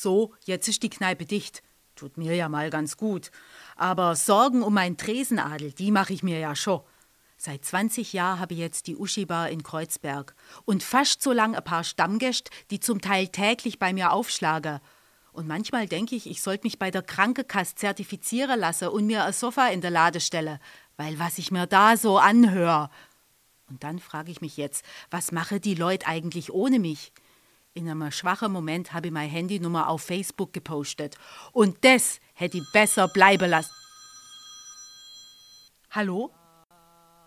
So, jetzt ist die Kneipe dicht. Tut mir ja mal ganz gut. Aber Sorgen um meinen Tresenadel, die mache ich mir ja schon. Seit 20 Jahren habe ich jetzt die Uschi-Bar in Kreuzberg. Und fast so lang ein paar Stammgäste, die zum Teil täglich bei mir aufschlagen. Und manchmal denke ich, ich sollte mich bei der Krankenkasse zertifizieren lassen und mir ein Sofa in der Lade stellen. Weil was ich mir da so anhöre. Und dann frage ich mich jetzt, was mache die Leute eigentlich ohne mich? In einem schwachen Moment habe ich meine Handynummer auf Facebook gepostet. Und das hätte ich besser bleiben lassen. Hallo?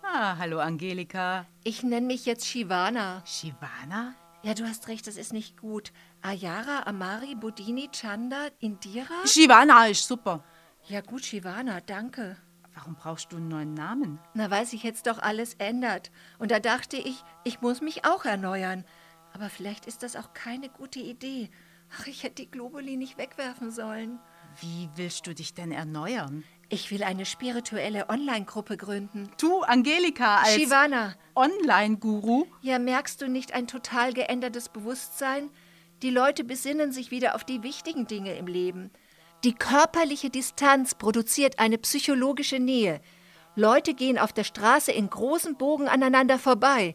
Ah, hallo Angelika. Ich nenne mich jetzt Shivana. Shivana? Ja, du hast recht, das ist nicht gut. Ayara, Amari, Bodini, Chanda, Indira? Shivana ist super. Ja gut, Shivana, danke. Warum brauchst du einen neuen Namen? Na, weil sich jetzt doch alles ändert. Und da dachte ich, ich muss mich auch erneuern. Aber vielleicht ist das auch keine gute Idee. Ach, ich hätte die Globuli nicht wegwerfen sollen. Wie willst du dich denn erneuern? Ich will eine spirituelle Online-Gruppe gründen. Du, Angelika, als Shivana. Online-Guru? Ja, merkst du nicht ein total geändertes Bewusstsein? Die Leute besinnen sich wieder auf die wichtigen Dinge im Leben. Die körperliche Distanz produziert eine psychologische Nähe. Leute gehen auf der Straße in großen Bogen aneinander vorbei,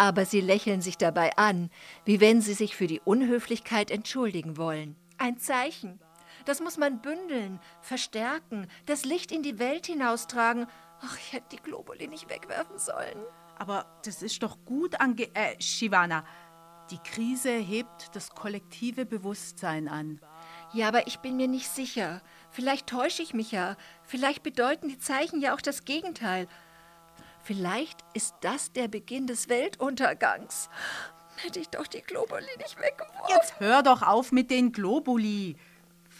aber sie lächeln sich dabei an, wie wenn sie sich für die Unhöflichkeit entschuldigen wollen. Ein Zeichen. Das muss man bündeln, verstärken, das Licht in die Welt hinaustragen. Ach, ich hätte die Globuli nicht wegwerfen sollen. Aber das ist doch gut, Ange äh, Shivana. Die Krise hebt das kollektive Bewusstsein an. Ja, aber ich bin mir nicht sicher. Vielleicht täusche ich mich ja. Vielleicht bedeuten die Zeichen ja auch das Gegenteil. Vielleicht ist das der Beginn des Weltuntergangs. Hätte ich doch die Globuli nicht weggeworfen. Jetzt hör doch auf mit den Globuli.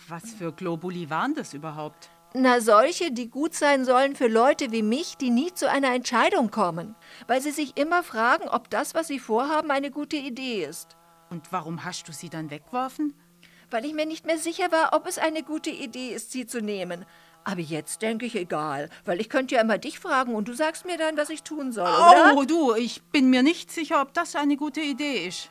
Was für Globuli waren das überhaupt? Na, solche, die gut sein sollen für Leute wie mich, die nie zu einer Entscheidung kommen, weil sie sich immer fragen, ob das, was sie vorhaben, eine gute Idee ist. Und warum hast du sie dann weggeworfen? Weil ich mir nicht mehr sicher war, ob es eine gute Idee ist, sie zu nehmen. Aber jetzt denke ich egal, weil ich könnte ja immer dich fragen und du sagst mir dann, was ich tun soll, oder? Oh, du, ich bin mir nicht sicher, ob das eine gute Idee ist.